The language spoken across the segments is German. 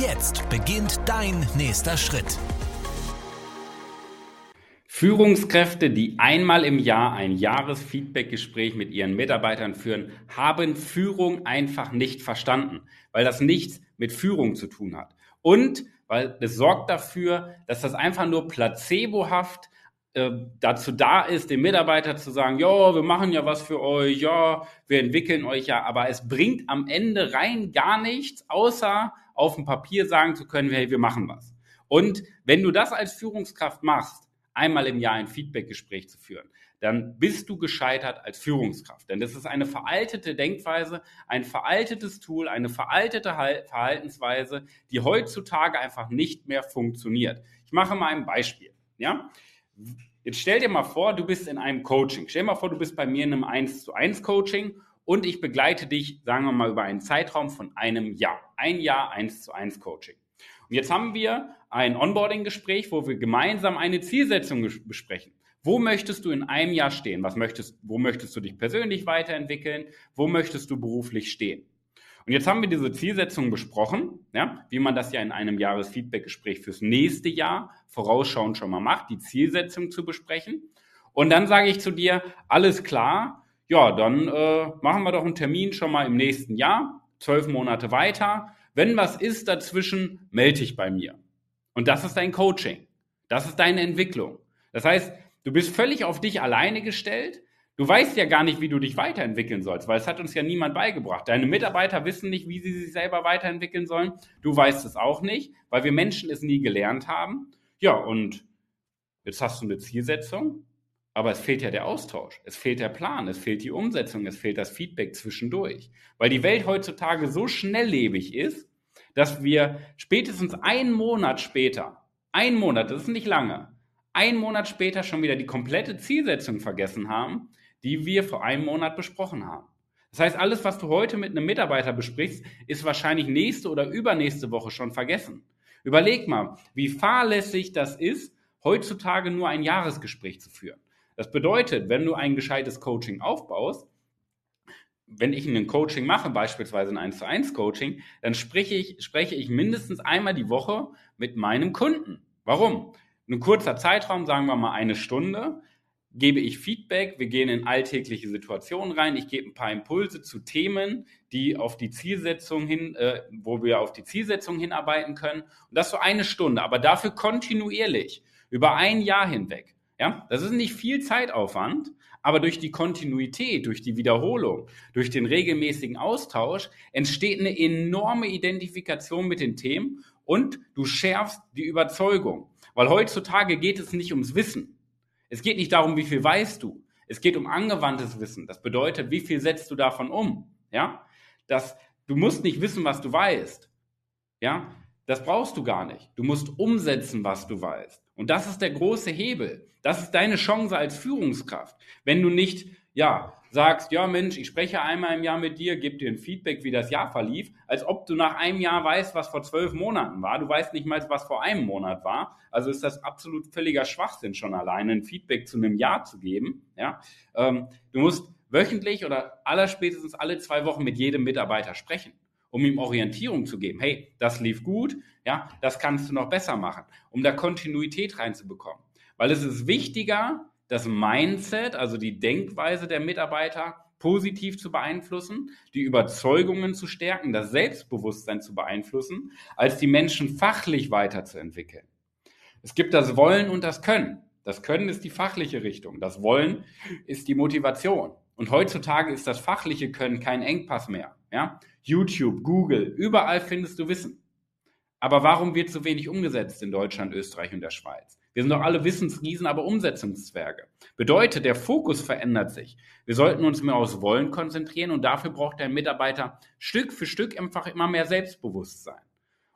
Jetzt beginnt dein nächster Schritt. Führungskräfte, die einmal im Jahr ein Jahresfeedbackgespräch mit ihren Mitarbeitern führen, haben Führung einfach nicht verstanden, weil das nichts mit Führung zu tun hat. Und weil es sorgt dafür, dass das einfach nur placebohaft äh, dazu da ist, dem Mitarbeiter zu sagen, ja, wir machen ja was für euch, ja, wir entwickeln euch ja, aber es bringt am Ende rein gar nichts, außer auf dem Papier sagen zu können, hey, wir machen was. Und wenn du das als Führungskraft machst, einmal im Jahr ein Feedbackgespräch zu führen, dann bist du gescheitert als Führungskraft. Denn das ist eine veraltete Denkweise, ein veraltetes Tool, eine veraltete Verhaltensweise, die heutzutage einfach nicht mehr funktioniert. Ich mache mal ein Beispiel. Ja? Jetzt stell dir mal vor, du bist in einem Coaching. Stell dir mal vor, du bist bei mir in einem 1 zu 1 Coaching und ich begleite dich, sagen wir mal, über einen Zeitraum von einem Jahr. Ein Jahr 1 zu 1 Coaching. Und jetzt haben wir ein Onboarding-Gespräch, wo wir gemeinsam eine Zielsetzung besprechen. Wo möchtest du in einem Jahr stehen? Was möchtest, wo möchtest du dich persönlich weiterentwickeln? Wo möchtest du beruflich stehen? Und jetzt haben wir diese Zielsetzung besprochen, ja, wie man das ja in einem Jahresfeedback-Gespräch fürs nächste Jahr vorausschauend schon mal macht, die Zielsetzung zu besprechen. Und dann sage ich zu dir, alles klar, ja, dann äh, machen wir doch einen Termin schon mal im nächsten Jahr, zwölf Monate weiter. Wenn was ist dazwischen, melde dich bei mir. Und das ist dein Coaching. Das ist deine Entwicklung. Das heißt, du bist völlig auf dich alleine gestellt. Du weißt ja gar nicht, wie du dich weiterentwickeln sollst, weil es hat uns ja niemand beigebracht. Deine Mitarbeiter wissen nicht, wie sie sich selber weiterentwickeln sollen. Du weißt es auch nicht, weil wir Menschen es nie gelernt haben. Ja, und jetzt hast du eine Zielsetzung, aber es fehlt ja der Austausch, es fehlt der Plan, es fehlt die Umsetzung, es fehlt das Feedback zwischendurch. Weil die Welt heutzutage so schnelllebig ist, dass wir spätestens einen Monat später, ein Monat, das ist nicht lange, ein Monat später schon wieder die komplette Zielsetzung vergessen haben, die wir vor einem Monat besprochen haben. Das heißt, alles, was du heute mit einem Mitarbeiter besprichst, ist wahrscheinlich nächste oder übernächste Woche schon vergessen. Überleg mal, wie fahrlässig das ist, heutzutage nur ein Jahresgespräch zu führen. Das bedeutet, wenn du ein gescheites Coaching aufbaust, wenn ich ein Coaching mache, beispielsweise ein 1 zu 1 Coaching, dann spreche ich, spreche ich mindestens einmal die Woche mit meinem Kunden. Warum? Ein kurzer Zeitraum, sagen wir mal eine Stunde, gebe ich Feedback, wir gehen in alltägliche Situationen rein, ich gebe ein paar Impulse zu Themen, die auf die Zielsetzung hin, äh, wo wir auf die Zielsetzung hinarbeiten können. Und das so eine Stunde, aber dafür kontinuierlich, über ein Jahr hinweg. Ja, das ist nicht viel Zeitaufwand, aber durch die Kontinuität, durch die Wiederholung, durch den regelmäßigen Austausch entsteht eine enorme Identifikation mit den Themen und du schärfst die Überzeugung. Weil heutzutage geht es nicht ums Wissen. Es geht nicht darum, wie viel weißt du. Es geht um angewandtes Wissen. Das bedeutet, wie viel setzt du davon um? Ja, das, du musst nicht wissen, was du weißt. Ja, das brauchst du gar nicht. Du musst umsetzen, was du weißt. Und das ist der große Hebel. Das ist deine Chance als Führungskraft. Wenn du nicht, ja, sagst, ja Mensch, ich spreche einmal im Jahr mit dir, gib dir ein Feedback, wie das Jahr verlief, als ob du nach einem Jahr weißt, was vor zwölf Monaten war. Du weißt nicht mal, was vor einem Monat war. Also ist das absolut völliger Schwachsinn, schon alleine ein Feedback zu einem Jahr zu geben. Ja, ähm, du musst wöchentlich oder allerspätestens alle zwei Wochen mit jedem Mitarbeiter sprechen um ihm Orientierung zu geben. Hey, das lief gut, ja, das kannst du noch besser machen, um da Kontinuität reinzubekommen. Weil es ist wichtiger, das Mindset, also die Denkweise der Mitarbeiter positiv zu beeinflussen, die Überzeugungen zu stärken, das Selbstbewusstsein zu beeinflussen, als die Menschen fachlich weiterzuentwickeln. Es gibt das Wollen und das Können. Das Können ist die fachliche Richtung. Das Wollen ist die Motivation. Und heutzutage ist das fachliche Können kein Engpass mehr. Ja? YouTube, Google, überall findest du Wissen. Aber warum wird so wenig umgesetzt in Deutschland, Österreich und der Schweiz? Wir sind doch alle Wissensriesen, aber Umsetzungszwerge. Bedeutet, der Fokus verändert sich. Wir sollten uns mehr aufs Wollen konzentrieren und dafür braucht der Mitarbeiter Stück für Stück einfach immer mehr Selbstbewusstsein.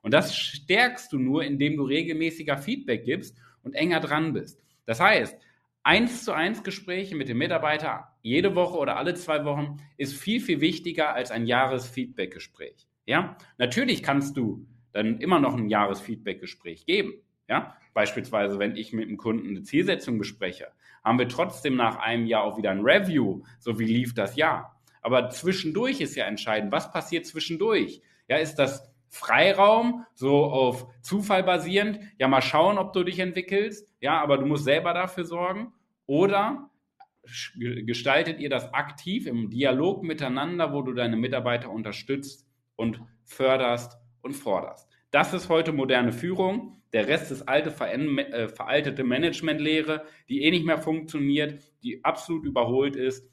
Und das stärkst du nur, indem du regelmäßiger Feedback gibst und enger dran bist. Das heißt, eins zu eins Gespräche mit dem Mitarbeiter jede Woche oder alle zwei Wochen ist viel, viel wichtiger als ein Jahresfeedback-Gespräch. Ja, natürlich kannst du dann immer noch ein Jahresfeedback-Gespräch geben. Ja, beispielsweise, wenn ich mit einem Kunden eine Zielsetzung bespreche, haben wir trotzdem nach einem Jahr auch wieder ein Review, so wie lief das Jahr. Aber zwischendurch ist ja entscheidend, was passiert zwischendurch? Ja, ist das Freiraum, so auf Zufall basierend, ja, mal schauen, ob du dich entwickelst, ja, aber du musst selber dafür sorgen. Oder gestaltet ihr das aktiv im Dialog miteinander, wo du deine Mitarbeiter unterstützt und förderst und forderst. Das ist heute moderne Führung. Der Rest ist alte, äh, veraltete Managementlehre, die eh nicht mehr funktioniert, die absolut überholt ist,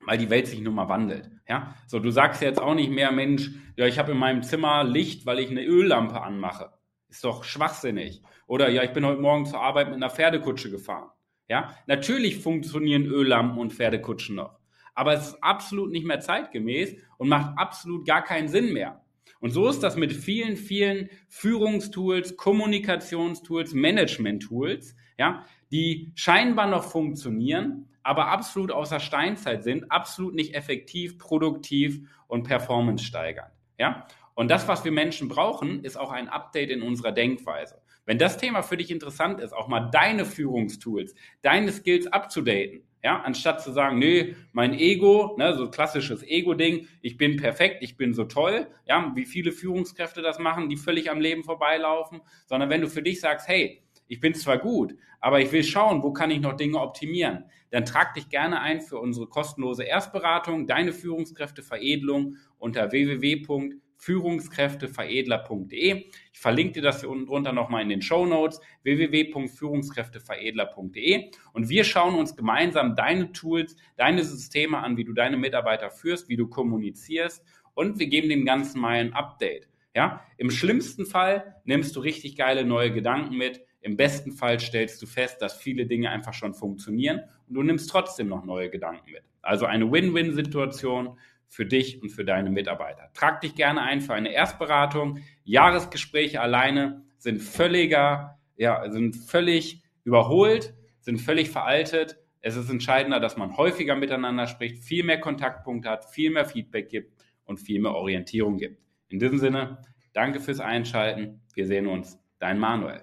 weil die Welt sich nun mal wandelt. Ja, so du sagst jetzt auch nicht mehr, Mensch, ja, ich habe in meinem Zimmer Licht, weil ich eine Öllampe anmache. Ist doch schwachsinnig. Oder ja, ich bin heute Morgen zur Arbeit mit einer Pferdekutsche gefahren. Ja, natürlich funktionieren Öllampen und Pferdekutschen noch. Aber es ist absolut nicht mehr zeitgemäß und macht absolut gar keinen Sinn mehr. Und so ist das mit vielen, vielen Führungstools, Kommunikationstools, Management-Tools, ja, die scheinbar noch funktionieren, aber absolut aus der Steinzeit sind, absolut nicht effektiv, produktiv und performance steigernd. Ja? Und das, was wir Menschen brauchen, ist auch ein Update in unserer Denkweise. Wenn das Thema für dich interessant ist, auch mal deine Führungstools, deine Skills abzudaten, ja, anstatt zu sagen, nee, mein Ego, ne, so klassisches Ego-Ding, ich bin perfekt, ich bin so toll, ja, wie viele Führungskräfte das machen, die völlig am Leben vorbeilaufen, sondern wenn du für dich sagst, hey, ich bin zwar gut, aber ich will schauen, wo kann ich noch Dinge optimieren, dann trag dich gerne ein für unsere kostenlose Erstberatung, deine Führungskräfteveredelung unter www führungskräfteveredler.de. Ich verlinke dir das hier unten drunter nochmal in den Show Notes www.führungskräfteveredler.de und wir schauen uns gemeinsam deine Tools, deine Systeme an, wie du deine Mitarbeiter führst, wie du kommunizierst und wir geben dem Ganzen mal ein Update. Ja, im schlimmsten Fall nimmst du richtig geile neue Gedanken mit. Im besten Fall stellst du fest, dass viele Dinge einfach schon funktionieren und du nimmst trotzdem noch neue Gedanken mit. Also eine Win-Win-Situation für dich und für deine Mitarbeiter. Trag dich gerne ein für eine Erstberatung. Jahresgespräche alleine sind völliger, ja, sind völlig überholt, sind völlig veraltet. Es ist entscheidender, dass man häufiger miteinander spricht, viel mehr Kontaktpunkte hat, viel mehr Feedback gibt und viel mehr Orientierung gibt. In diesem Sinne, danke fürs Einschalten. Wir sehen uns. Dein Manuel.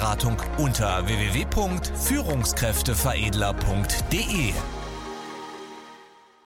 unter www.führungskräfteveredler.de.